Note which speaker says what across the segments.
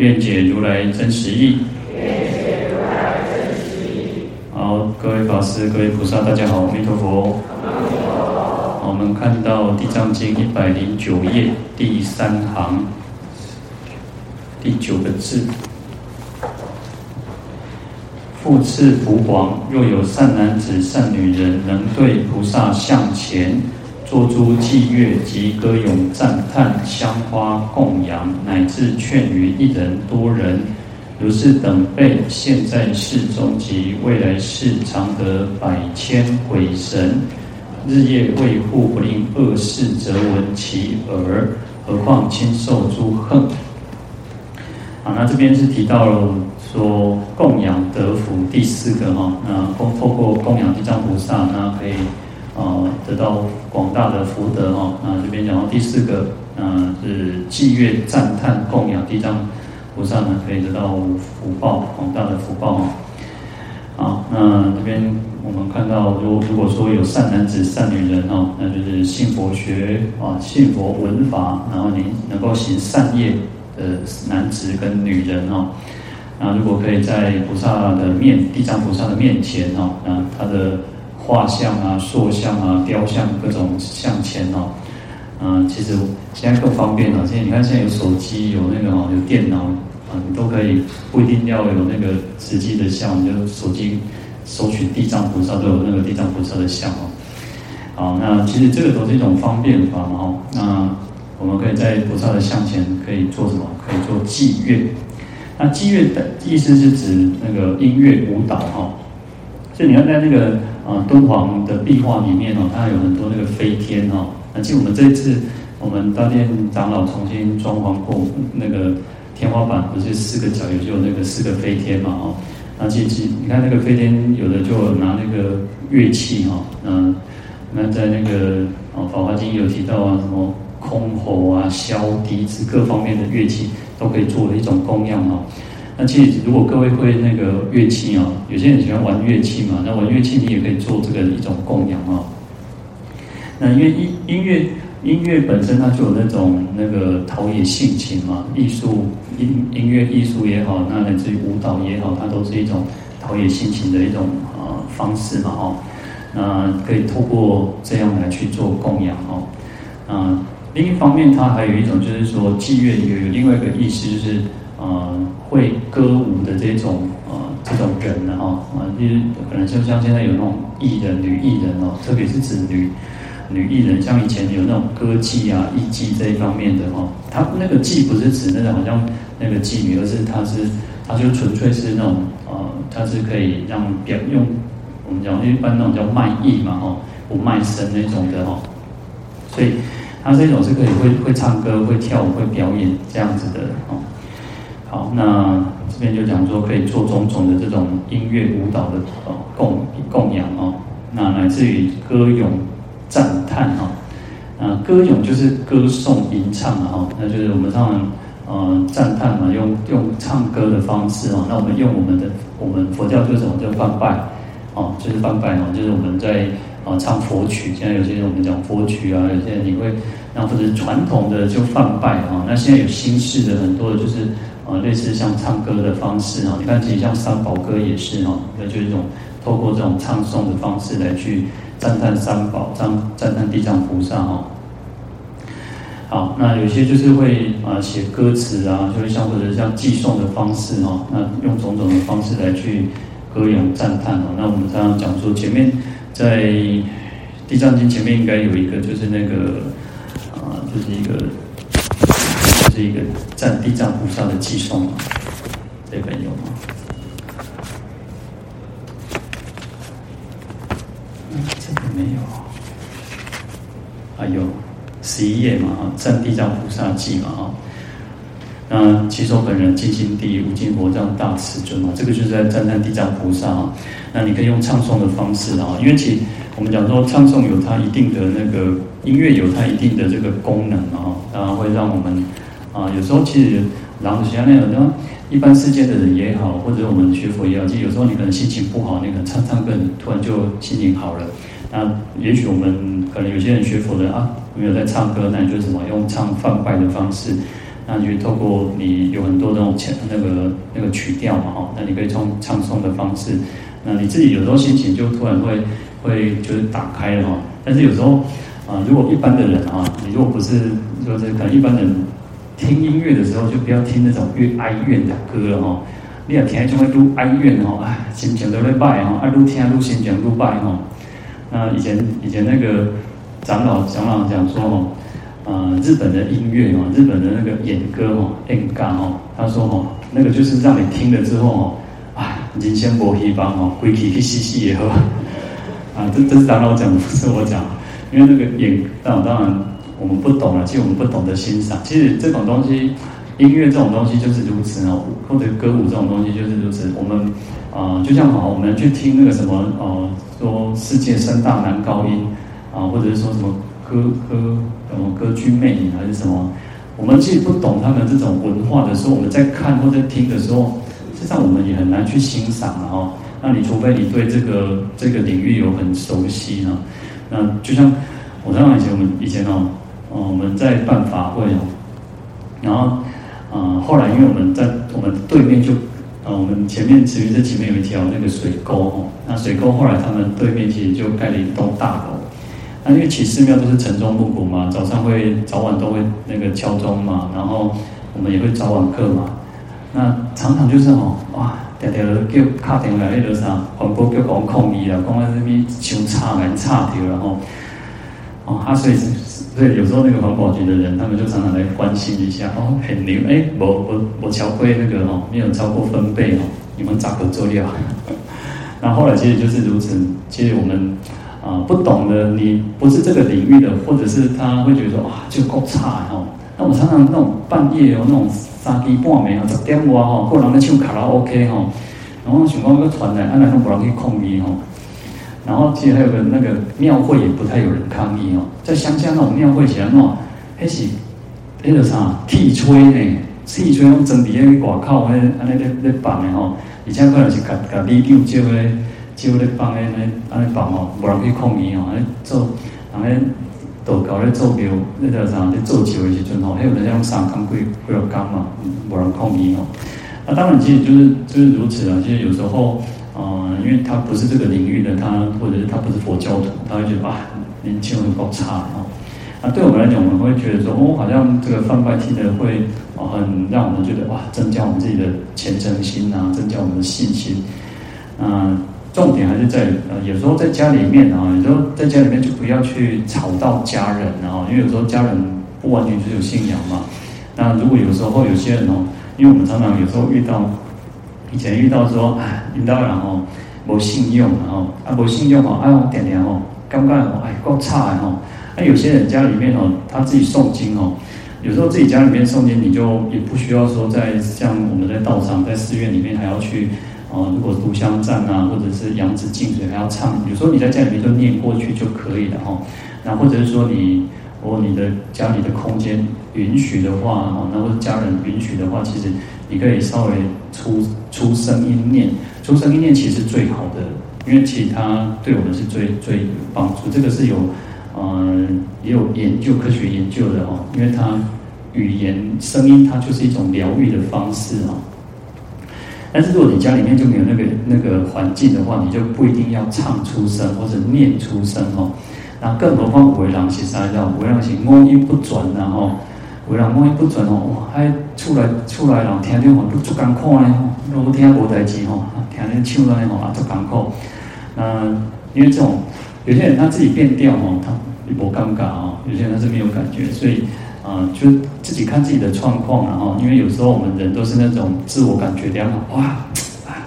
Speaker 1: 愿解如来真实义。好，各位法师、各位菩萨，大家好，阿弥陀佛。我们看到《地藏经》一百零九页第三行第九个字：复次福王，若有善男子、善女人，能对菩萨向前。作诸伎乐及歌咏赞叹香花供养，乃至劝喻一人多人，如是等辈，现在世中及未来世，常得百千鬼神，日夜卫护，不令恶事则闻其耳。何况亲受诸恨。好，那这边是提到了说供养得福第四个哈，那透透过供养地藏菩萨，那可以。啊，得到广大的福德哈。那这边讲到第四个，嗯，是祭乐赞叹供养地藏菩萨呢，可以得到福报，广大的福报哈。好，那这边我们看到，如如果说有善男子、善女人哈，那就是信佛学啊，信佛闻法，然后你能够行善业的男子跟女人哈。那如果可以在菩萨的面，地藏菩萨的面前哈，那他的。画像啊、塑像啊、雕像各种像前哦，嗯，其实现在更方便了。现在你看，现在有手机，有那个哦，有电脑啊，你都可以不一定要有那个实际的像，你就手机搜寻地藏菩萨都有那个地藏菩萨的像哦。好，那其实这个都是一种方便法嘛哦。那我们可以在菩萨的像前可以做什么？可以做祭乐。那祭乐的意思是指那个音乐舞蹈哈。所以你要在那个。啊，敦煌的壁画里面哦，它有很多那个飞天哦。那其实我们这一次，我们大殿长老重新装潢过那个天花板，不是四个角也就有那个四个飞天嘛哦。那其实你看那个飞天，有的就拿那个乐器哈，嗯，那在那个哦《法华经》有提到啊，什么箜篌啊、箫、笛子各方面的乐器都可以作为一种供养哦。那其实，如果各位会那个乐器啊，有些人喜欢玩乐器嘛，那玩乐器你也可以做这个一种供养啊。那因为音音乐音乐本身它就有那种那个陶冶性情嘛，艺术音音乐艺术也好，那来自于舞蹈也好，它都是一种陶冶性情的一种呃方式嘛哦。那可以透过这样来去做供养哦。啊，另一方面，它还有一种就是说，伎乐有有另外一个意思就是。呃，会歌舞的这种呃这种人呢，哈啊，就是可能就像现在有那种艺人、女艺人哦，特别是指女女艺人，像以前有那种歌妓啊、艺妓这一方面的哈，他那个妓不是指那种好像那个妓女，而是他是他就纯粹是那种呃，他是可以让表用我们讲一般那种叫卖艺嘛，哈，不卖身那种的哈，所以他这种是可以会会唱歌、会跳舞、会表演这样子的哦。好，那这边就讲说可以做种种的这种音乐舞蹈的哦供供养哦，那来自于歌咏赞叹哈，那歌咏就是歌颂吟唱啊，那就是我们常常呃赞叹嘛，用用唱歌的方式哦，那我们用我们的我们佛教就是什么叫梵呗哦，就是梵呗哦，就是我们在啊唱佛曲，现在有些人我们讲佛曲啊，有些人你会那或者传统的就梵呗哈，那现在有新式的很多的就是。啊，类似像唱歌的方式啊，你看，其实像三宝歌也是哈，那就是一种透过这种唱诵的方式来去赞叹三宝，赞赞叹地藏菩萨哈。好，那有些就是会啊写歌词啊，就是像或者像寄送的方式哈，那用种种的方式来去歌咏赞叹哦。那我们刚刚讲说，前面在地藏经前面应该有一个，就是那个啊，就是一个。是一个赞地藏菩萨的偈颂嘛？这本有吗？这个没有。还有十一页嘛？啊，赞地藏菩萨偈嘛？啊。那稽首本人尽心地无尽佛这样大慈尊嘛，这个就是在赞叹地藏菩萨啊。那你可以用唱诵的方式啊，因为其我们讲说唱诵有它一定的那个音乐有它一定的这个功能啊，当然会让我们啊有时候其实然后像那样的一般世间的人也好，或者我们学佛也好，其实有时候你可能心情不好，你可能唱唱歌，突然就心情好了。那也许我们可能有些人学佛的啊，没有在唱歌，那你就什么用唱放快的方式，那你就透过你有很多那种前那个那个曲调嘛哈，那你可以从唱诵的方式，那你自己有时候心情就突然会会就是打开了哈。但是有时候啊，如果一般的人啊，你如果不是就是可能一般人听音乐的时候，就不要听那种越哀怨的歌哈。你要听就会越哀怨哈，哎，心情都会败哈，啊，越听越心情越败哈。那以前以前那个长老长老讲说哦，呃，日本的音乐哦，日本的那个演歌哦，演歌哦，他说哦，那个就是让你听了之后哦，啊，人生无希望哦，回去去死死也好，啊，这这是长老讲，不是我讲，因为那个演，当然当然我们不懂了，其实我们不懂得欣赏，其实这种东西，音乐这种东西就是如此哦，或者歌舞这种东西就是如此，我们啊、就像好，我们去听那个什么。呃说世界三大男高音啊，或者是说什么歌歌什么歌剧魅影还是什么，我们其实不懂他们这种文化的时候，我们在看或者听的时候，实际上我们也很难去欣赏了哈。那你除非你对这个这个领域有很熟悉呢，那就像我想想以前我们以前哦，我们在办法会哦，然后啊后来因为我们在我们对面就。啊，我们前面其实这前面有一条那个水沟哦，那水沟后来他们对面其实就盖了一栋大楼。那因为起寺庙都是晨钟暮鼓嘛，早上会早晚都会那个敲钟嘛，然后我们也会早晚课嘛。那常常就是哦，哇，条条叫卡电话那个啥，环保局讲抗议了，讲在那边修差蛮差掉，然后哦，啊，所以。所以有时候那个环保局的人，他们就常常来关心一下哦，很牛哎，我我我桥规那个哦，没有超过分贝哦，你们咋个做料？那后，后来其实就是如此。其实我们啊、不懂的，你不是这个领域的，或者是他会觉得说哇就够差哦。那我常常那种半夜哦，那种三更半夜啊，十点外哦，个人在唱卡拉 OK 哦，然后想讲个传来，安来都不让去抗议哦。然后其实还有个那个庙会也不太有人抗议哦，在乡下那种庙会起来喏，还是那个啥铁锤呢？铁锤用真皮那个外口那安尼咧咧放的吼，而且可能是甲甲里长招咧招咧放的那安尼放哦，无人去抗议哦，安做，安尼道教咧做庙，那个啥咧做醮的时阵吼，还有人家用三工几几落工嘛，无人抗议哦。那当然其实就是就是如此啊，其实有时候。啊、因为他不是这个领域的，他或者是他不是佛教徒，他会觉得啊，年轻人够差哦。那对我们来讲，我们会觉得说，哦，好像这个梵呗听的会，很让我们觉得哇，增加我们自己的虔诚心啊，增加我们的信心。啊，重点还是在，有时候在家里面啊，有时候在家里面就不要去吵到家人啊，因为有时候家人不完全是有信仰嘛。那如果有时候有些人哦，因为我们常常有时候遇到。以前遇到说，哎，领导人哦，无信用，然后啊，无信用哦，哎我，点点哦，刚刚哦，哎，够差哦。那有些人家里面哦，他自己诵经哦，有时候自己家里面诵经，你就也不需要说在像我们在道场、在寺院里面还要去哦，如果读香赞啊，或者是扬子净水还要唱，有时候你在家里面就念过去就可以了哈。那或者是说你，如果你的家里的空间允许的话哦，那或者家人允许的话，其实。你可以稍微出出声音念，出声音念其实最好的，因为其他对我们是最最有帮助。这个是有，嗯、也有研究科学研究的哦。因为它语言声音它就是一种疗愈的方式哦。但是如果你家里面就没有那个那个环境的话，你就不一定要唱出声或者念出声哦。那更何况为人是啥叫为人是五音不转然后。有人五音不准哦，哇！还出来出来了，听电话都足艰苦呢。如果听无代志吼，听恁唱来吼啊足艰苦。嗯，因为这种有些人他自己变调哦，他无尴尬哦；有些人他是没有感觉，所以啊、就自己看自己的状况然后，因为有时候我们人都是那种自我感觉良好，哇！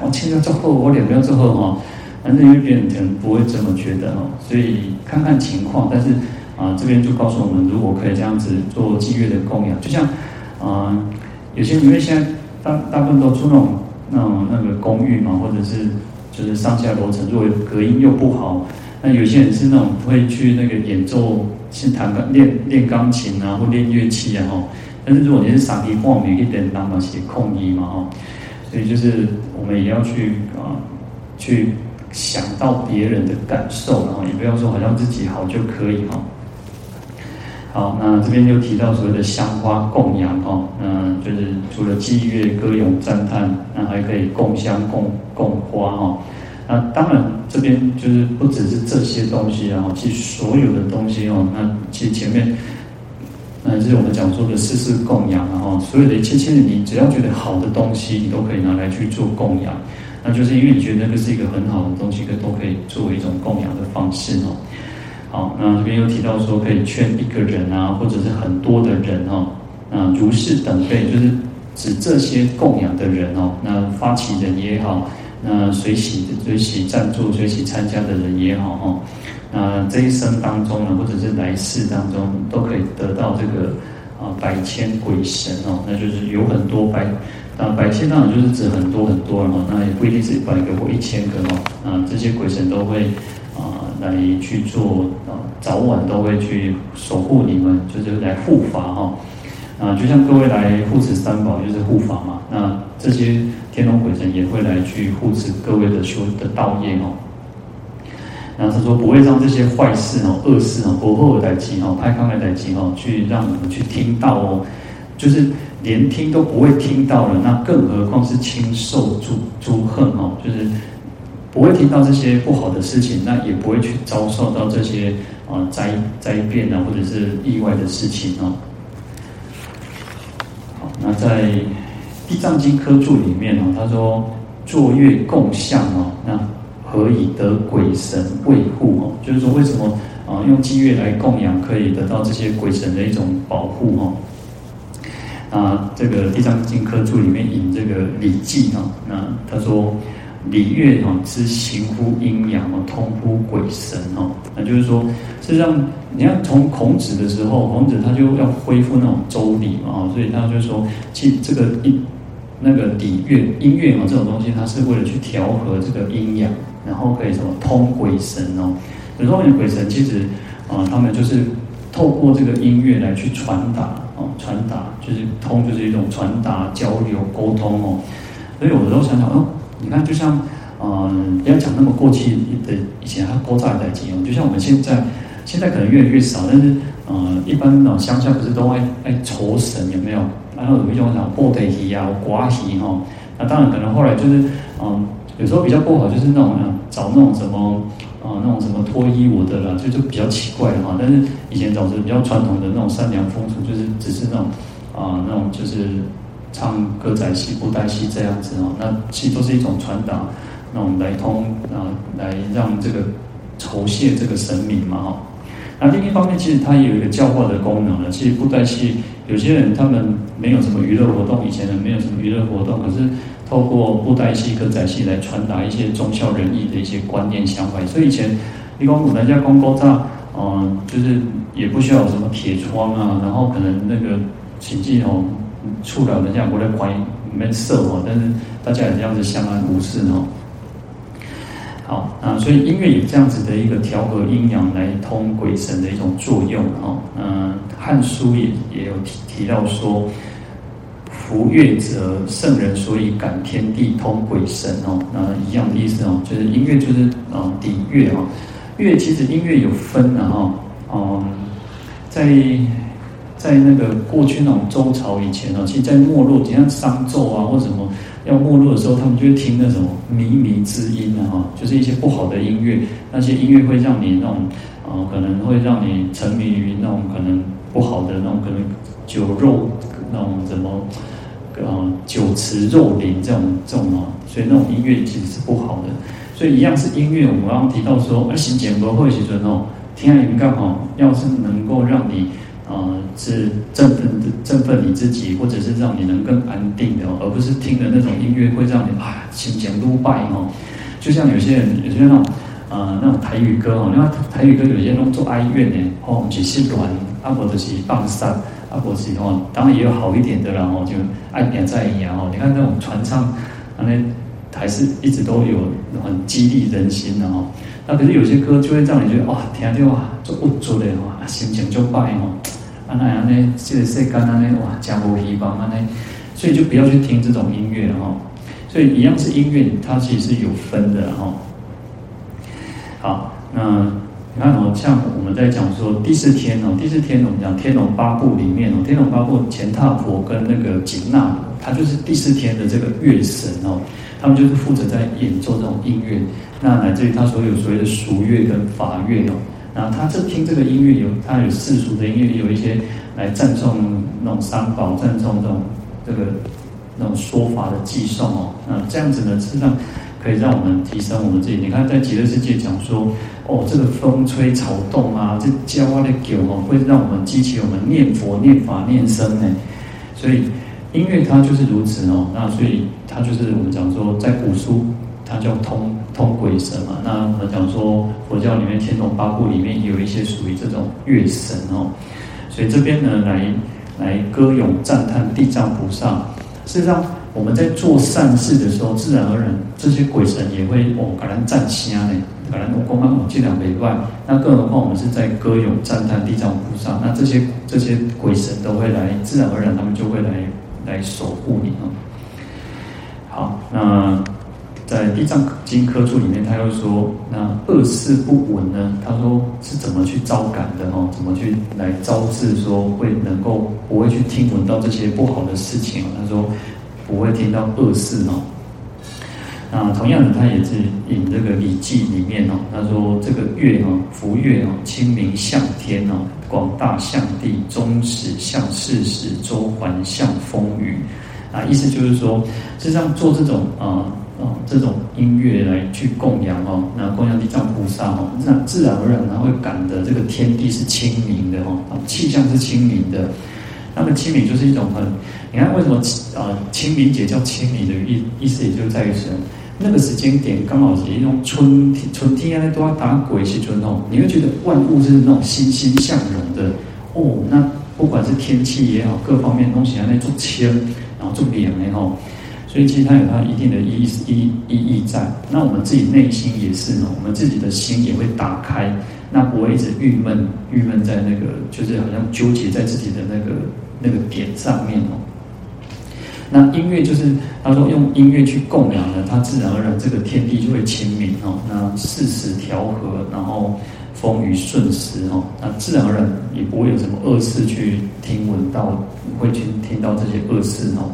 Speaker 1: 我唱了之后，我练得足好哈。但是因为别人不会这么觉得哦，所以看看情况，但是。啊，这边就告诉我们，如果可以这样子做祭乐的供养，就像，啊，有些因为现在大大部分都住那种那种那个公寓嘛，或者是就是上下楼层，如果隔音又不好，那有些人是那种会去那个演奏，先弹钢练练钢琴啊，或练乐器啊，哈。但是如果你是傻逼逛每一点那么些空衣嘛，哈，所以就是我们也要去啊，去想到别人的感受，然后也不要说好像自己好就可以哈。好，那这边就提到所谓的香花供养哦，嗯，就是除了祭乐、歌咏、赞叹，那还可以供香、供供花哈。那当然这边就是不只是这些东西啊，其实所有的东西哦，那其实前面，那是我们讲说的四事供养然后所有的一切，其实你只要觉得好的东西，你都可以拿来去做供养，那就是因为你觉得那个是一个很好的东西，可都可以作为一种供养的方式哦。好，那这边又提到说，可以劝一个人啊，或者是很多的人哦，那如是等辈，就是指这些供养的人哦，那发起人也好，那随喜随喜赞助、随喜参加的人也好哦，那这一生当中呢，或者是来世当中，都可以得到这个啊百千鬼神哦，那就是有很多百，那百千当然就是指很多很多了嘛，那也不一定是一百个或一千个哦，啊这些鬼神都会啊。来去做，早晚都会去守护你们，就是来护法哈。啊，就像各位来护持三宝，就是护法嘛。那这些天龙鬼神也会来去护持各位的修的道业哦。然后他说不会让这些坏事哦、恶事哦、不后代机哦、拍康的代机哦，去让你们去听到哦，就是连听都不会听到了，那更何况是亲受诸诸恨哦，就是。不会听到这些不好的事情，那也不会去遭受到这些啊灾灾变啊，或者是意外的事情哦。好，那在《地藏经》科注里面哦，他说作月供香哦，那何以得鬼神卫护哦？就是说为什么啊用祭月来供养，可以得到这些鬼神的一种保护哦？啊，这个《地藏经》科注里面引这个《礼记》哦，那他说。礼乐哦，是行乎阴阳哦，通乎鬼神哦。那就是说，实际上你看从孔子的时候，孔子他就要恢复那种周礼嘛，所以他就说，其这个音那个礼乐音乐哦，这种东西，它是为了去调和这个阴阳，然后可以什么通鬼神哦。有时候你鬼神其实啊，他们就是透过这个音乐来去传达哦，传达就是通，就是一种传达、交流、沟通哦。所以有的时候想想哦。你看，就像，嗯，不要讲那么过去的以前他勾扎在一起哦，就像我们现在，现在可能越来越少，但是，嗯，一般那种乡下不是都爱爱酬神有没有？然后有一种讲布袋戏啊、刮戏哈，那当然可能后来就是，嗯，有时候比较不好就是那种找那种什么，啊、嗯，那种什么脱衣舞的啦，就就比较奇怪的哈。但是以前总是比较传统的那种善良风俗，就是只是那种，啊、那种就是。唱歌仔戏、布袋戏这样子哦，那其实都是一种传达，那我们来通啊，来让这个酬谢这个神明嘛哈。那另一方面，其实它也有一个教化的功能了。其实布袋戏有些人他们没有什么娱乐活动，以前人没有什么娱乐活动，可是透过布袋戏、歌仔戏来传达一些忠孝仁义的一些观念想法。所以以前你讲人家讲古早，嗯，就是也不需要什么铁窗啊，然后可能那个请记哦。触了人家过来怀疑没色哦，但是大家也这样子相安无事哦。好啊，所以音乐有这样子的一个调和阴阳来通鬼神的一种作用哦。嗯，《汉书》也也有提提到说，夫乐者，圣人所以感天地通鬼神哦。那一样的意思哦，就是音乐就是啊底乐啊。乐其实音乐有分的哈，嗯，在。在那个过去那种周朝以前啊，其实，在没落，就像商纣啊或什么要没落的时候，他们就会听那种靡靡之音啊，就是一些不好的音乐。那些音乐会让你那种、呃，可能会让你沉迷于那种可能不好的那种可能酒肉那种什么呃酒池肉林这种这种啊，所以那种音乐其实是不好的。所以一样是音乐，我们刚刚提到说，而行简歌会其实哦，听音刚好要是能够让你。啊、呃，是振奋振奋你自己，或者是让你能更安定的，而不是听的那种音乐会让你啊心情都败哦。就像有些人，有些那种、呃、那种台语歌哦，那台语歌有些那种做哀怨呢，哦，只是软，啊或者是放散，啊阿婆子哦，当然也有好一点的啦哦，就爱点在一样哦。你看那种传唱，那还是一直都有很激励人心的哦。那可是有些歌就会让你觉得哇，听就哇，就不足的哇，心情就坏哦。啊那样呢，这个世间啊呢，哇，真无希望啊呢，所以就不要去听这种音乐哈。所以一样是音乐，它其实是有分的哈。好，那。你看哦，像我们在讲说第四天哦，第四天我们讲《天龙八部》里面哦，《天龙八部》钱闥婆跟那个紧那罗，他就是第四天的这个月神哦，他们就是负责在演奏这种音乐，那乃至于他所有所谓的俗乐跟法乐哦，然后他这听这个音乐有，他有世俗的音乐，有一些来赞颂那种三宝，赞颂这种这个那种说法的偈颂哦，那这样子呢，实际上。可以让我们提升我们自己。你看，在极乐世界讲说，哦，这个风吹草动啊，这叫啊的狗哦，会让我们激起我们念佛、念法、念僧呢。所以音乐它就是如此哦。那所以它就是我们讲说，在古书它叫通通鬼神嘛。那我们讲说佛教里面天龙八部里面有一些属于这种乐神哦。所以这边呢，来来歌咏赞叹地藏菩萨，事实上。我们在做善事的时候，自然而然这些鬼神也会哦，给人赞香呢，给人公安我尽量委外。那更何况我们是在歌咏赞叹地藏菩萨，那这些这些鬼神都会来，自然而然他们就会来来守护你哦。好，那在《地藏经》科注里面，他又说，那恶事不闻呢？他说是怎么去招感的哦？怎么去来招致说会能够不会去听闻到这些不好的事情？他说。不会听到恶事哦。那同样的，他也是引这个《礼记》里面哦，他说这个乐哦，福乐哦，清明向天哦，广大向地，终始向世时，周环向风雨。啊，意思就是说，实际上做这种啊啊这种音乐来去供养哦，那供养地藏菩萨哦，那自然而然他会感得这个天地是清明的哦，气象是清明的。那么清明就是一种很。你看为什么啊清明节叫清明的意意思，也就在于什么，那个时间点刚好是一种春天，春天啊都要打鬼气春哦，你会觉得万物是那种欣欣向荣的哦。那不管是天气也好，各方面东西啊，那种清，然后做凉然后，所以其实它有它一定的意义意意义在。那我们自己内心也是哦，我们自己的心也会打开，那不会一直郁闷郁闷在那个，就是好像纠结在自己的那个那个点上面哦。那音乐就是他说用音乐去供养呢，它自然而然这个天地就会清明哦，那世时调和，然后风雨顺时哦，那自然而然也不会有什么恶事去听闻到，会去听到这些恶事哦。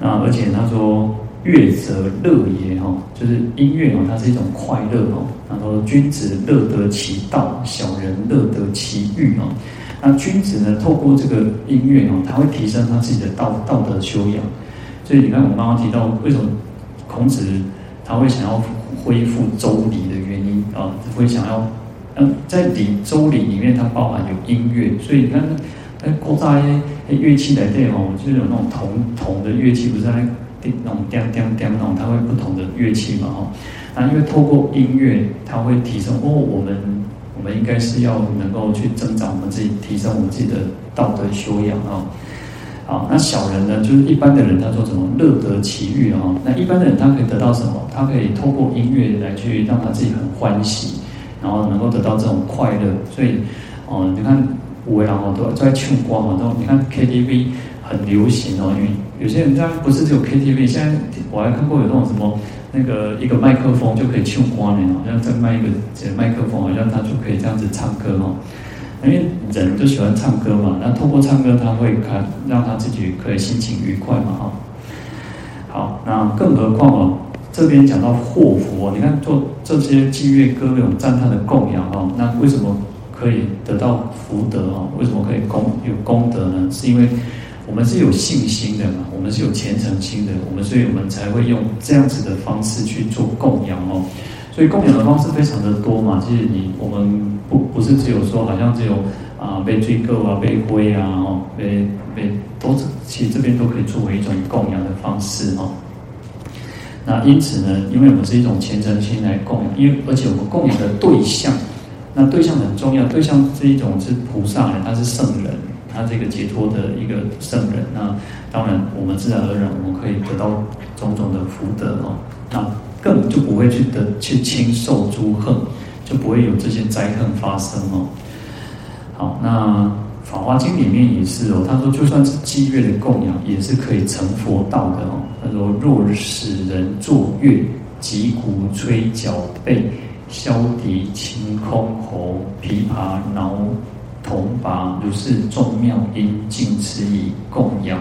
Speaker 1: 那而且他说乐则乐也哈，就是音乐哦，它是一种快乐哦。他说君子乐得其道，小人乐得其欲哦。那君子呢，透过这个音乐哦，他会提升他自己的道道德修养。所以你看，我刚刚提到为什么孔子他会想要恢复周礼的原因啊，会想要嗯，在礼周礼里面，它包含有音乐。所以你看，哎，古代乐器来对哦，就是有那种铜铜的乐器，不是在那种叮叮叮那种，它会不同的乐器嘛哈。那因为透过音乐，它会提升哦，我们。我们应该是要能够去增长我们自己，提升我们自己的道德修养啊。好，那小人呢，就是一般的人，他说什么乐得其欲啊？那一般的人他可以得到什么？他可以透过音乐来去让他自己很欢喜，然后能够得到这种快乐。所以，哦，你看五位然后都在劝光嘛，都你看 KTV 很流行哦，因为有些人他不是只有 KTV，现在我还看过有那种什么。那个一个麦克风就可以唱歌呢，好像再卖一个这个麦克风，好像他就可以这样子唱歌哦。因为人就喜欢唱歌嘛，那透过唱歌，他会看让他自己可以心情愉快嘛哈。好，那更何况哦，这边讲到祸福，你看做这些祭乐歌咏赞叹的供养哦，那为什么可以得到福德哦？为什么可以功有功德呢？是因为。我们是有信心的嘛，我们是有虔诚心的，我们所以我们才会用这样子的方式去做供养哦。所以供养的方式非常的多嘛，其实你我们不不是只有说好像只有啊被追购啊被归啊哦被被都是其实这边都可以作为一种供养的方式哦。那因此呢，因为我们是一种虔诚心来供养，因为而且我们供养的对象，那对象很重要，对象是一种是菩萨，他是圣人。他这个解脱的一个圣人，那当然我们自然而然我们可以得到种种的福德哦，那更就不会去得去轻受诸恨，就不会有这些灾恨发生哦。好，那《法华经》里面也是哦，他说就算是积月的供养，也是可以成佛道的哦。他说若使人作乐，击鼓吹角背。消笛、清、箜篌、琵琶、鐃、铜鈸，如是众妙音，尽持以供养，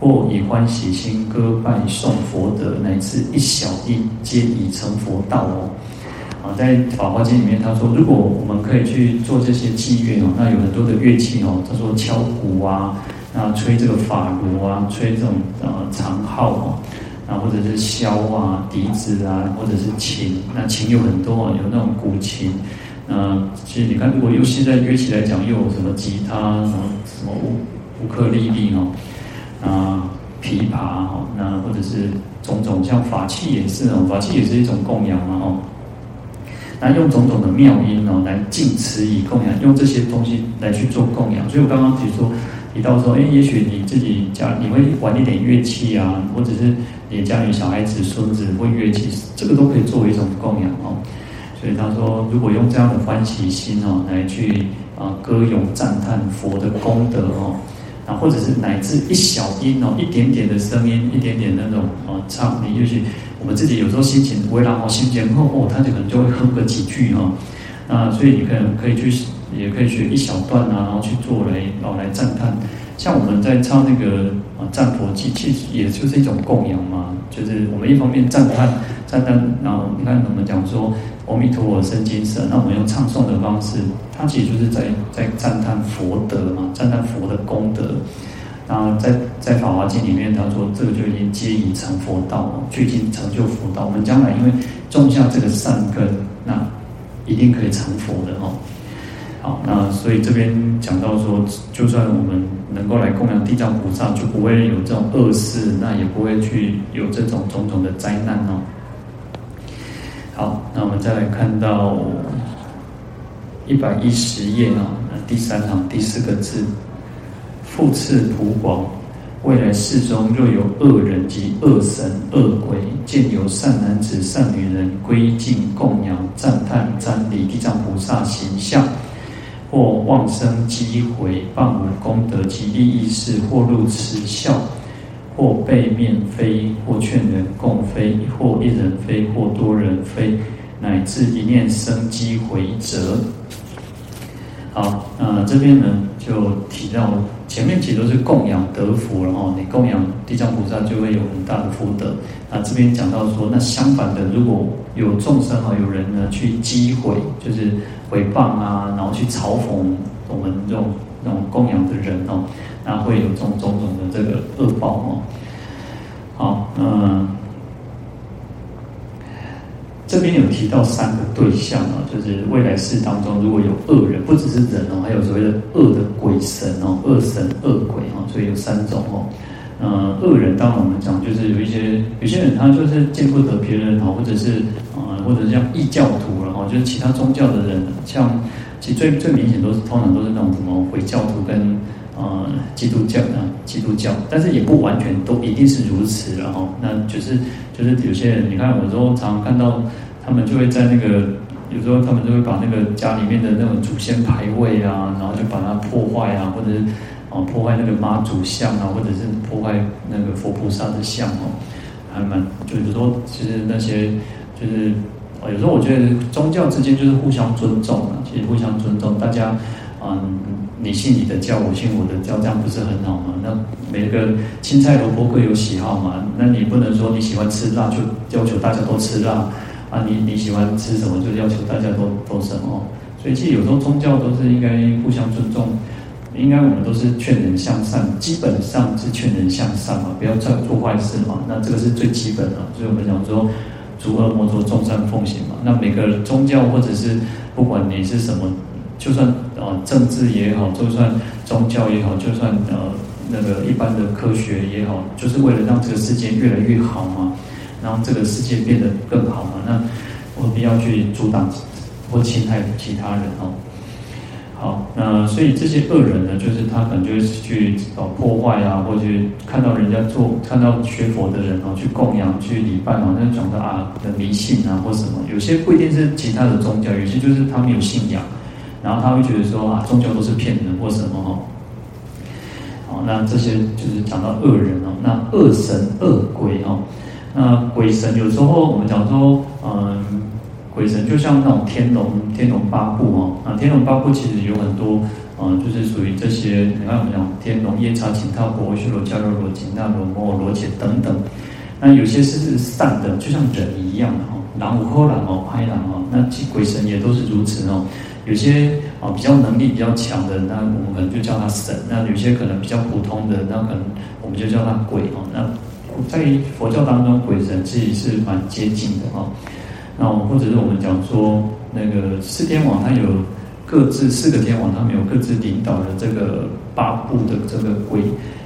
Speaker 1: 或以欢喜心歌拜诵佛德，乃至一小音，皆已成佛道哦。啊，在《法华经》里面，他说，如果我们可以去做这些伎乐哦，那有很多的乐器哦，他说敲鼓啊，那吹这个法螺啊，吹这种呃长号哦。啊，或者是箫啊、笛子啊，或者是琴，那琴有很多啊，有那种古琴。那其实你看，如果用现在乐器来讲，又有什么吉他、什么什么乌乌克丽丽哦，啊，琵琶哈，那或者是种种像法器也是哦，法器也是一种供养嘛哦。那用种种的妙音哦，来尽持以供养，用这些东西来去做供养。所以我刚刚提说提到说，哎，也许你自己家你会玩一点乐器啊，或者是。你家里小孩子、孙子会乐器，这个都可以作为一种供养哦。所以他说，如果用这样的欢喜心哦，来去啊歌咏赞叹佛的功德哦，啊或者是乃至一小音哦，一点点的声音，一点点那种啊唱，你就是我们自己有时候心情微然哦，心情后哦，他就可能就会哼个几句哦。那所以你可能可以去，也可以学一小段啊，然后去做来哦来赞叹。像我们在唱那个啊赞佛偈，其实也就是一种供养嘛。就是我们一方面赞叹赞叹，然后你看我们讲说阿弥陀佛生金色，那我们用唱诵的方式，它其实就是在在赞叹佛德嘛，赞叹佛的功德。然后在在法华经里面，他说这个就已经皆已成佛道了，就已经成就佛道。我们将来因为种下这个善根，那一定可以成佛的哈。好，那所以这边讲到说，就算我们能够来供养地藏菩萨，就不会有这种恶事，那也不会去有这种种种的灾难哦。好，那我们再来看到一百一十页啊，第三行第四个字，复次普广，未来世中若有恶人及恶神恶鬼，见有善男子善女人归敬供养赞叹瞻礼地藏菩萨形象。或妄生讥毁谤诬功德及利益事，或入慈笑，或背面非，或劝人共非，或一人非，或多人非，乃至一念生讥毁者。好，那这边呢就提到前面其实都是供养得福，然后你供养地藏菩萨就会有很大的福德。那这边讲到说，那相反的，如果有众生啊，有人呢去讥毁，就是。诽谤啊，然后去嘲讽我们这种这种供养的人哦，那会有种种种的这个恶报哦。好，嗯，这边有提到三个对象啊，就是未来世当中如果有恶人，不只是人哦，还有所谓的恶的鬼神哦，恶神恶鬼哦，所以有三种哦。嗯，恶人当然我们讲就是有一些有些人他就是见不得别人好，或者是啊、或者像异教徒然后就是其他宗教的人，像其实最最明显都是通常都是那种什么回教徒跟呃基督教啊基督教，但是也不完全都一定是如此然后那就是就是有些人你看有时候常常看到他们就会在那个有时候他们就会把那个家里面的那种祖先牌位啊，然后就把它破坏啊，或者是。哦，破坏那个妈祖像啊，或者是破坏那个佛菩萨的像哦，还蛮就是说，其实那些就是，有时候我觉得宗教之间就是互相尊重啊，其实互相尊重，大家嗯，你信你的教，我信我的教，这样不是很好吗？那每个青菜萝卜各有喜好嘛，那你不能说你喜欢吃辣就要求大家都吃辣啊，你你喜欢吃什么就要求大家都都什么，所以其实有时候宗教都是应该互相尊重。应该我们都是劝人向善，基本上是劝人向善嘛，不要再做坏事嘛。那这个是最基本的，所以我们讲说，诸恶莫作，众善奉行嘛。那每个宗教或者是不管你是什么，就算啊政治也好，就算宗教也好，就算呃那个一般的科学也好，就是为了让这个世界越来越好嘛，让这个世界变得更好嘛。那何必要去阻挡或侵害其他人哦？好，那所以这些恶人呢，就是他可能就是去搞破坏啊，或者看到人家做，看到学佛的人哦，去供养、去礼拜哦，那讲到啊的迷信啊或什么。有些不一定是其他的宗教，有些就是他们有信仰，然后他会觉得说啊，宗教都是骗人或什么哦。好，那这些就是讲到恶人哦，那恶神恶鬼哦，那鬼神有时候我们讲说，嗯。鬼神就像那种天龙天龙八部哦，啊，天龙八部其实有很多，嗯，就是属于这些，你看我们讲天龙夜叉、紧套婆、修罗、迦罗罗、紧那罗、摩罗伽等等。那有些是善的，就像人一样的哦，狼无后狼哦，拍狼哦，那鬼神也都是如此哦。有些啊比较能力比较强的，那我们可能就叫他神；那有些可能比较普通的，那可能我们就叫他鬼哦。那在佛教当中，鬼神其实是蛮接近的哦。那或者是我们讲说，那个四天王他有各自四个天王，他们有各自领导的这个八部的这个鬼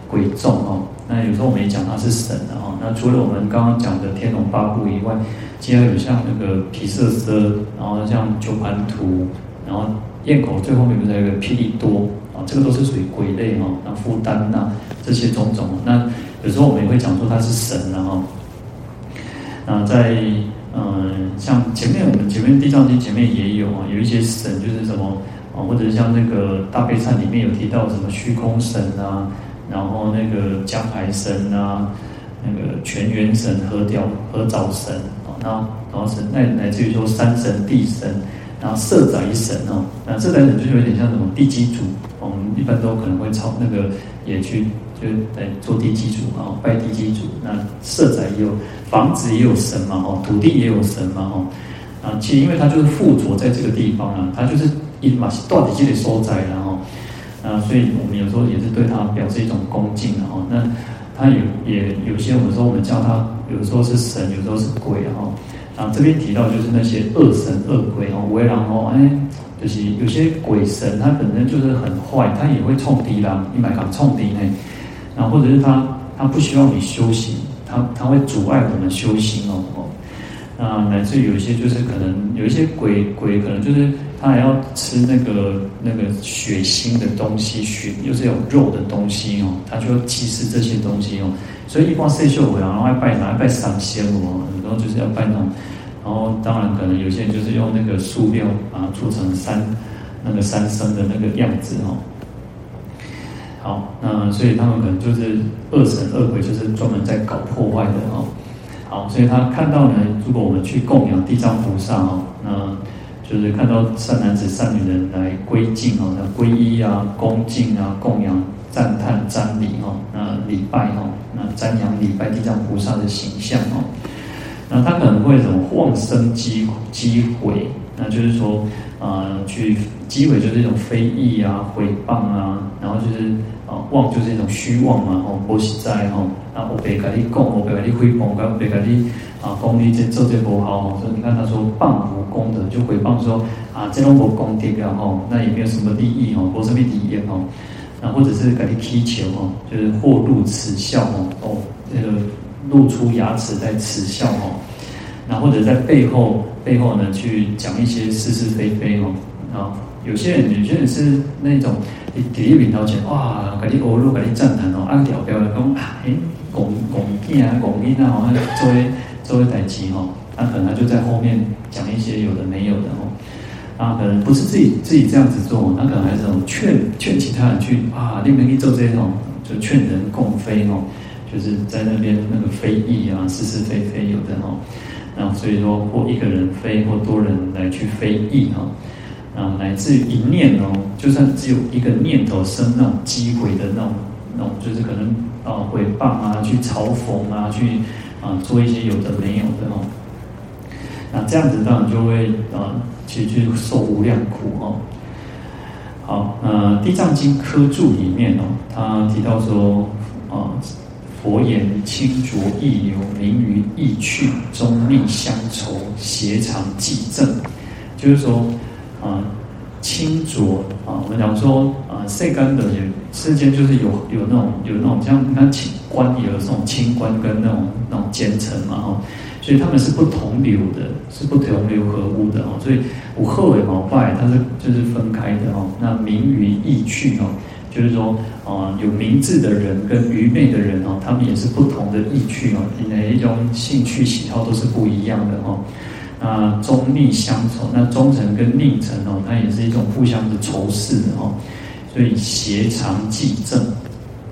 Speaker 1: 鬼众哦。那有时候我们也讲他是神的哦。那除了我们刚刚讲的天龙八部以外，其他有像那个毗舍舍，然后像九盘图，然后焰口最后面不是还有个霹雳多啊？这个都是属于鬼类哦。那复旦那这些种种，那有时候我们也会讲说他是神的哈。那在嗯，像前面我们前面《地藏经》前面也有啊，有一些神就是什么啊，或者是像那个《大悲忏》里面有提到什么虚空神啊，然后那个江海神啊，那个泉源神、合调合早神啊，然后然后神那乃至于说山神、地神，然后色宅神哦，那色宅神就是有点像什么地基主，我们一般都可能会抄那个也去。就在做地基主啊，拜地基主。那舍宅也有房子也有神嘛，哦，土地也有神嘛，哦，啊，其实因为它就是附着在这个地方啊，它就是一嘛到底就得收宅然后，啊，所以我们有时候也是对它表示一种恭敬的哦。那它有也有些，我们说我们叫它，有时候是神，有时候是鬼哈。啊，这边提到就是那些恶神恶鬼哦，为然后哎，就是有些鬼神，他本身就是很坏，他也会冲敌啦，你买港冲敌呢。或者是他，他不希望你修行，他他会阻碍我们修行哦哦。那乃至于有一些就是可能有一些鬼鬼，可能就是他还要吃那个那个血腥的东西，血又是有肉的东西哦，他就要祭祀这些东西哦。所以一般圣秀会然后还拜哪？拜三仙哦，很多就是要拜那种。然后当然可能有些人就是用那个塑料把它做成三那个三生的那个样子哦。好，那所以他们可能就是恶神恶鬼，就是专门在搞破坏的哦。好，所以他看到呢，如果我们去供养地藏菩萨哦，那就是看到善男子善女人来归敬哦，那皈依啊、恭敬啊、供养、赞叹、瞻礼哦，那礼拜哦，那瞻仰礼拜地藏菩萨的形象哦，那他可能会有什么妄生机机毁，那就是说。啊、呃，去讥毁就是一种非议啊、诽谤啊，然后就是啊妄就是一种虚妄嘛，吼，不实在吼，那，我别跟你讲，我别跟你诽谤，我别跟你啊讲你这做这不好，所以你看他说谤无功德，就诽谤说啊这种无功德了吼，那也没有什么利益吼，没什么利益吼，那或者是跟你乞求吼，就是或露耻笑吼，哦，这个露出牙齿在耻笑吼，那或者在背后。背后呢，去讲一些是是非非哦，啊，有些人有些人是那种你第一名头前哇，给你欧陆给你赞叹哦，按条标来讲，哎，拱拱片啊，拱音啊，好像作为作为代志哦，他可能就在后面讲一些有的没有的哦，啊，可能不是自己自己这样子做，他可能还是种劝劝其他人去啊，你们去做这种，就劝人共非哦，就是在那边那个非议啊，是是非非有的哦。啊，所以说或一个人非，或多人来去非议哈，啊，乃至于一念哦，就算只有一个念头生那种机会的那种，那种就是可能啊毁谤啊，去嘲讽啊，去啊做一些有的没有的哦，那这样子当然就会啊，其实去受无量苦哦。好，呃，《地藏经》科注里面哦，他提到说啊。佛言：清浊易流，名于易去，中逆相酬，邪常计正。就是说，啊、清浊啊，我们讲说啊，世间的也世间就是有有那种有那种像你看清官也有这种清官跟那种那种奸臣嘛哈。所以他们是不同流的，是不同流合污的哦。所以无后尾毛拜，它是就是分开的哦。那名愚异趣哦，就是说啊，有明智的人跟愚昧的人哦，他们也是不同的意趣哦，因为一种兴趣喜好都是不一样的哦。那忠逆相仇，那忠臣跟佞臣哦，它也是一种互相的仇视的哦。所以邪常忌正，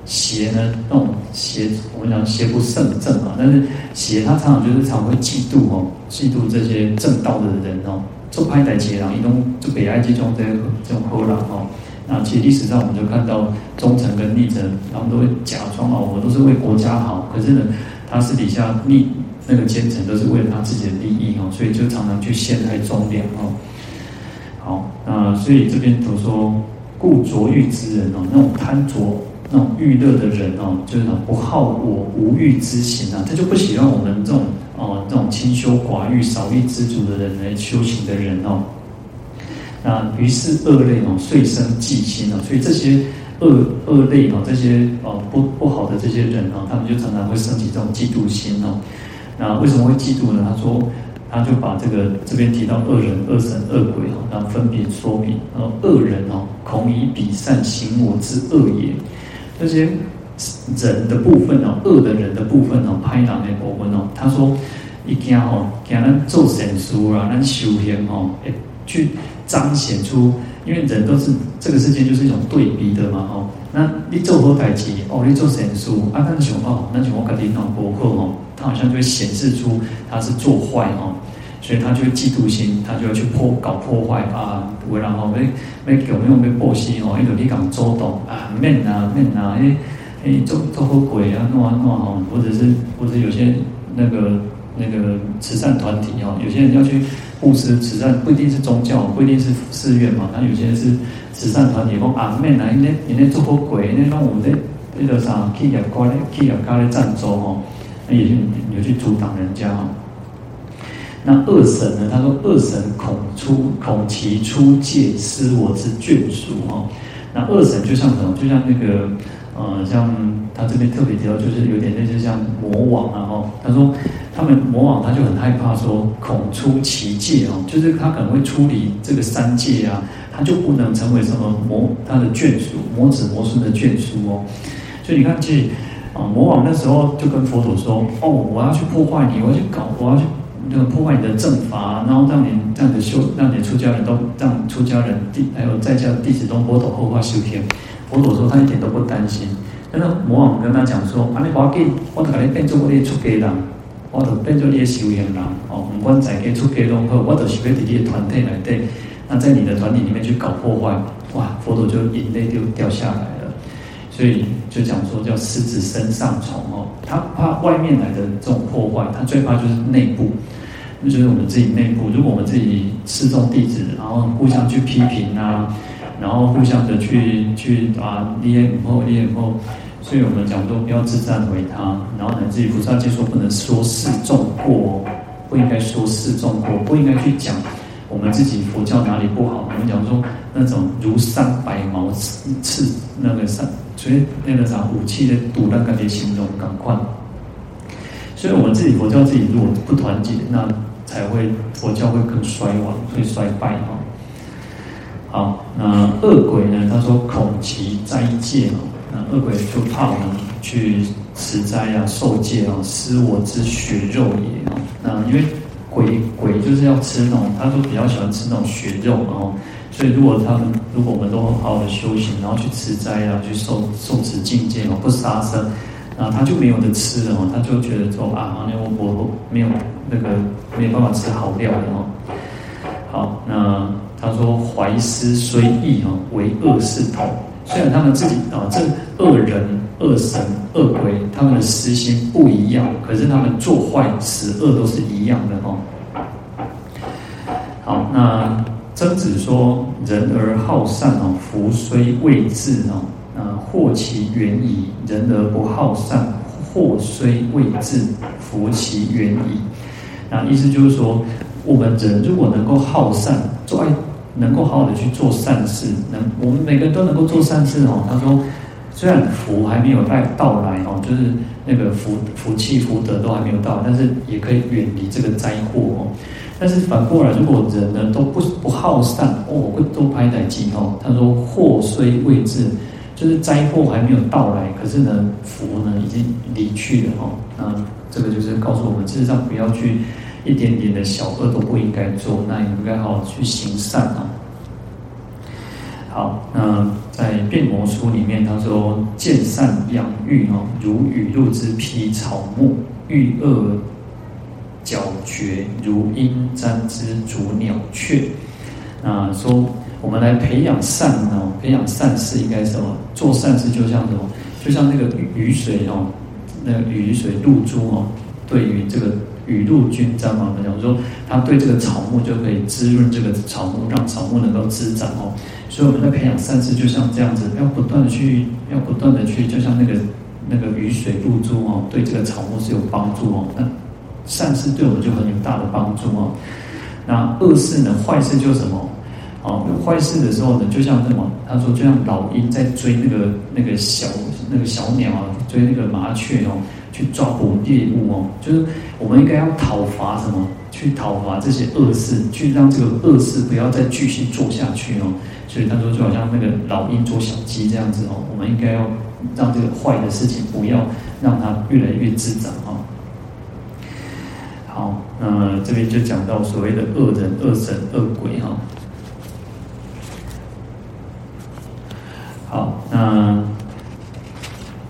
Speaker 1: 邪呢那种邪，我们讲邪不胜正啊。但是邪他常常就是常会嫉妒哦，嫉妒这些正道的人哦。做派代劫狼，一种就北埃及中这这种后狼哦。那其实历史上我们就看到忠臣跟佞臣，他们都会假装哦，我都是为国家好。可是呢，他私底下逆。那个奸臣都是为了他自己的利益哦，所以就常常去陷害忠良哦。好，那所以这边都说，故着欲之人哦，那种贪着、那种欲乐的人哦，就是不好我无欲之行啊，他就不喜欢我们这种哦，这种清修寡欲、少欲知足的人来修行的人哦。那于是恶类哦，遂生忌心哦，所以这些恶恶类哦，这些哦不不好的这些人哦，他们就常常会升起这种嫉妒心哦。那为什么会嫉妒呢？他说，他就把这个这边提到恶人、恶神、恶鬼哦，然后分别说明。然后恶人哦，恐以彼善行我之恶也。那些人的部分哦，恶的人的部分哦，拍档的部分哦，他说一惊吼，惊咱做善事啊，咱修行哦，去彰显出，因为人都是这个世界就是一种对比的嘛吼。那你做好代志哦，你做善事啊，那想哦，那就我跟你讲不好哦。他好像就会显示出他是做坏哦，所以他就会嫉妒心，他就要去破搞破坏啊，然后没没有没有没破西哦，因为你讲周董啊，面啊面啊，哎哎做做好鬼啊，弄啊弄啊，或者是或者有些那个那个慈善团体哦，有些人要去布施慈善，不一定是宗教，不一定是寺院嘛，那有些人是慈善团体说啊面啊，因为因为做好鬼，那让我们的那个啥企业家咧，企业家咧赞助哦。你去有去阻挡人家哈。那二神呢？他说二神恐出恐其出界失我之眷属哈。那二神就像什么？就像那个呃，像他这边特别提到，就是有点类似像魔王啊哈。他说他们魔王他就很害怕说恐出其界哦，就是他可能会出离这个三界啊，他就不能成为什么魔他的眷属魔子魔孙的眷属哦。所以你看这。啊，魔王那时候就跟佛陀说：“哦，我要去破坏你，我要去搞，我要去那个破坏你的正法，然后让你这样子修，让你出家人都让出家人弟还有在家的弟子都佛陀后化修天。”佛陀说他一点都不担心。但是魔王跟他讲说：“啊，你把给我都给你变做我的出家人，我都变做你的修行人。哦，不管在给出家人好，我都是要在你的团体来对。那在你的团体里面去搞破坏，哇，佛陀就眼泪就掉下来。”所以就讲说叫狮子身上虫哦，他怕外面来的这种破坏，他最怕就是内部，那就是我们自己内部。如果我们自己示众弟子，然后互相去批评啊，然后互相的去去啊，你也不好，你也不好。所以我们讲说不要自赞毁他，然后乃至于菩萨戒说不能说示众过，不应该说示众过，不应该去讲我们自己佛教哪里不好。我们讲说那种如山白毛刺刺那个山。所以那个啥武器的毒那个的形容更快，所以我们自己佛教自己如果不团结，那才会佛教会更衰亡，会衰败哈。好，那恶鬼呢？他说恐其斋戒哦，那恶鬼就怕我们去持斋啊、受戒啊，失我之血肉也哦。那因为鬼鬼就是要吃那种，他说比较喜欢吃那种血肉哦。所以，如果他们，如果我们都好好的修行，然后去持斋啊，去受受持境界哦，不杀生，啊，他就没有的吃了哦，他就觉得说啊，那我我没有那个没有办法吃好料的哦。好，那他说怀思虽异哦，为恶是同。虽然他们自己啊，这恶人、恶神、恶鬼，他们的私心不一样，可是他们做坏、持恶都是一样的哦。好，那。曾子说：“人而好善哦，福虽未至哦，啊，祸其远矣；人而不好善，祸虽未至，福其远矣。”那意思就是说，我们人如果能够好善，做爱，能够好好的去做善事，能我们每个人都能够做善事哦。他说：“虽然福还没有来到来哦，就是那个福福气福德都还没有到，但是也可以远离这个灾祸哦。但是反过来，如果人呢都不不好善哦，会多拍歹机哦。他说祸虽未至，就是灾祸还没有到来，可是呢福呢已经离去了哦。那这个就是告诉我们，事实上不要去。一点点的小恶都不应该做，那也应该好好去行善啊。好，那在《变魔书》里面，他说：“见善养育哦，如雨露之披草木；遇恶矫绝，如鹰瞻之逐鸟雀。”那说我们来培养善哦，培养善事应该什么？做善事就像什么？就像那个雨雨水哦，那个雨水露珠哦，对于这个。雨露均沾嘛，我们讲说，它对这个草木就可以滋润这个草木，让草木能够滋长哦。所以我们在培养善事，就像这样子，要不断的去，要不断的去，就像那个那个雨水露珠哦，对这个草木是有帮助哦。那善事对我们就很有大的帮助哦。那恶事呢？坏事就什么？哦，坏事的时候呢，就像什么？他说，就像老鹰在追那个那个小那个小鸟啊，追那个麻雀哦。去抓捕猎物哦，就是我们应该要讨伐什么？去讨伐这些恶事，去让这个恶事不要再继续做下去哦。所以他说，就好像那个老鹰捉小鸡这样子哦，我们应该要让这个坏的事情不要让它越来越滋长哦。好，那这边就讲到所谓的恶人、恶神、恶鬼哈。好，那。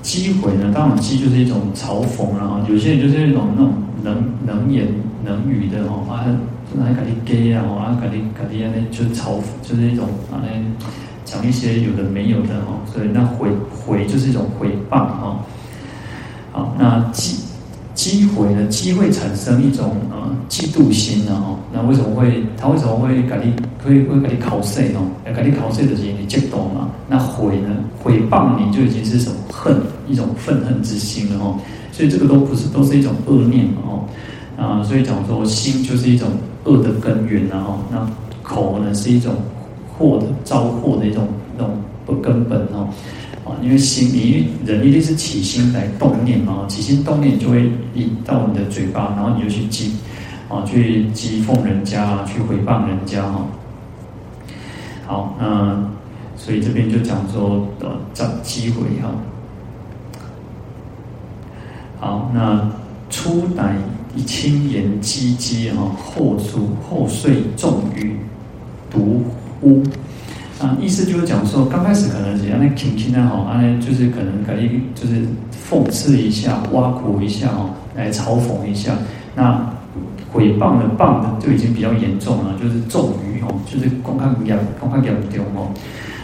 Speaker 1: 讥毁呢？当然，讥就是一种嘲讽，然后有些人就是那种那种能能言能语的哦，啊，就还搞啲 gay 啊，搞啲搞啲啊，就嘲讽，就是一种啊，讲一些有的没有的哦，所以那毁毁就是一种诽谤哦。好，那讥讥毁呢？机会产生一种呃嫉妒心的哦。那为什么会他为什么会搞啲会会搞啲考试哦？要搞啲考试的时候你激动嘛？那毁呢？毁谤你就已经是什么恨？一种愤恨之心了哦，所以这个都不是，都是一种恶念哦，啊，所以讲说心就是一种恶的根源然后，那口呢是一种祸的招祸的一种那种不根本哦，因为心，你人一定是起心来动念嘛，起心动念就会引到你的嘴巴，然后你就去激，啊，去讥讽人家，去诽谤人家哈。好，那所以这边就讲说呃，找机会哈。好，那初乃以轻言讥讥哈，后述后遂重语毒污啊，意思就是讲说，刚开始可能是那轻轻的哈，啊，就是可能可以就是讽刺一下、挖苦一下哦，来嘲讽一下。那诽谤的谤的就已经比较严重了，就是重语哦，就是公开讲、公开讲丢哦。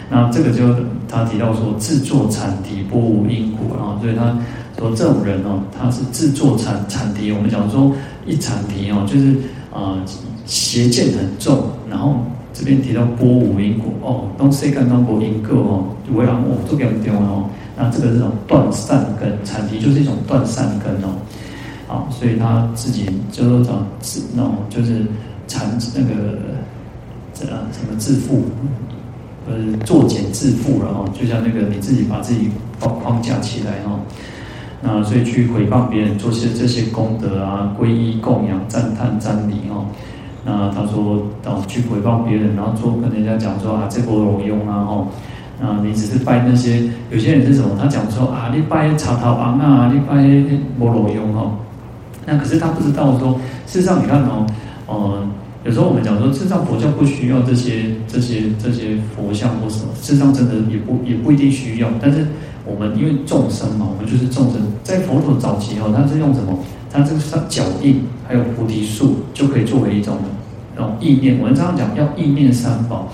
Speaker 1: 那这个就他提到说，自作阐题，拨无因果，然后所以他。说这种人哦，他是自作阐阐题。我们讲说一阐题哦，就是啊、呃、邪见很重。然后这边提到波无因果哦，东西干东无因果哦，就为让我都给丢哦。那这个是种断善根，阐题就是一种断善根哦。好，所以他自己就说讲自那种就是阐那个这什么自负，呃作茧自负了哦，就像那个你自己把自己框框架起来哦。那所以去回谤别人做些这些功德啊，皈依供养赞叹瞻礼哦。那他说哦，去回报别人，然后做跟人家讲说啊，这波罗庸啊吼，啊你只是拜那些有些人是什么？他讲说啊，你拜茶头王啊，你拜波罗庸哦。那可是他不知道说，事实上你看哦，呃，有时候我们讲说，事实上佛教不需要这些这些这些佛像或什么，事实上真的也不也不一定需要，但是。我们因为众生嘛，我们就是众生。在佛陀早期哦，他是用什么？他这个是脚印，还有菩提树，就可以作为一种那种意念。我们常常讲要意念三宝。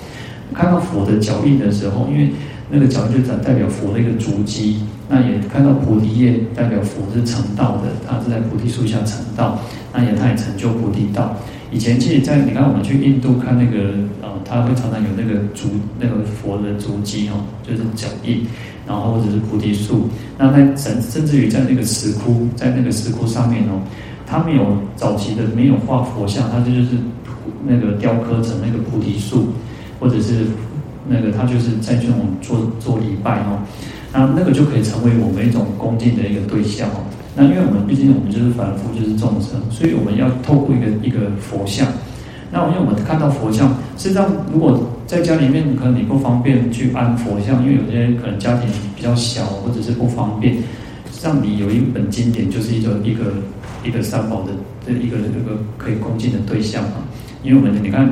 Speaker 1: 看到佛的脚印的时候，因为那个脚印就代表佛的一个足迹。那也看到菩提叶，代表佛是成道的，他是在菩提树下成道。那也他也成就菩提道。以前其实，在你看我们去印度看那个呃，他会常常有那个足那个佛的足迹哦，就是脚印。然后或者是菩提树，那在甚甚至于在那个石窟，在那个石窟上面哦，他没有早期的没有画佛像，他这就是那个雕刻成那个菩提树，或者是那个他就是在这种做做礼拜哦。那那个就可以成为我们一种恭敬的一个对象哦。那因为我们毕竟我们就是凡夫，就是众生，所以我们要透过一个一个佛像。那因为我们看到佛像，实际上如果在家里面可能你不方便去安佛像，因为有些可能家庭比较小或者是不方便，像你有一本经典，就是一个一个一个三宝的这一个一个可以恭敬的对象嘛。因为我们你看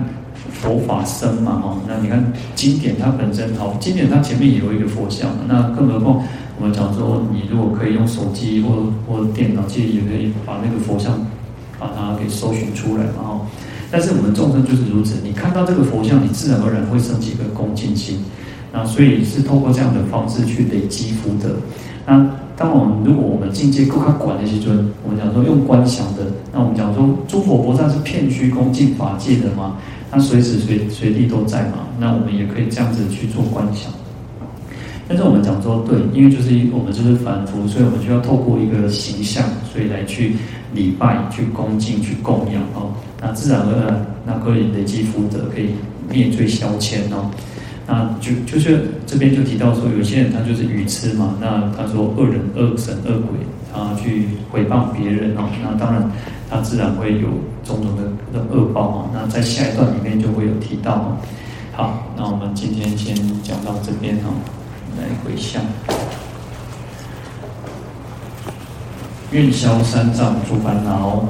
Speaker 1: 佛法僧嘛，哈，那你看经典它本身好，经典它前面也有一个佛像，那更何况我们讲说，你如果可以用手机或或电脑，其实也可以把那个佛像把它给搜寻出来嘛，哈。但是我们众生就是如此，你看到这个佛像，你自然而然会升起一个恭敬心，那所以是透过这样的方式去累积福德。那当我们如果我们境界够他管那些尊，我们讲说用观想的，那我们讲说诸佛菩萨是遍虚恭敬法界的嘛，他随时随随地都在嘛，那我们也可以这样子去做观想。但是我们讲说对，因为就是我们就是凡夫，所以我们就要透过一个形象，所以来去礼拜、去恭敬、去供养哦，那自然而然那可以累积福德，可以灭罪消迁哦。那就就是这边就提到说，有些人他就是愚痴嘛。那他说恶人、恶神、恶鬼，他去诽谤别人哦。那当然，他自然会有种种的的恶报哦。那在下一段里面就会有提到哦。好，那我们今天先讲到这边哦。来回向，愿消三障诸烦恼，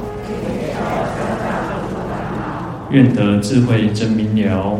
Speaker 1: 愿得智慧真明了。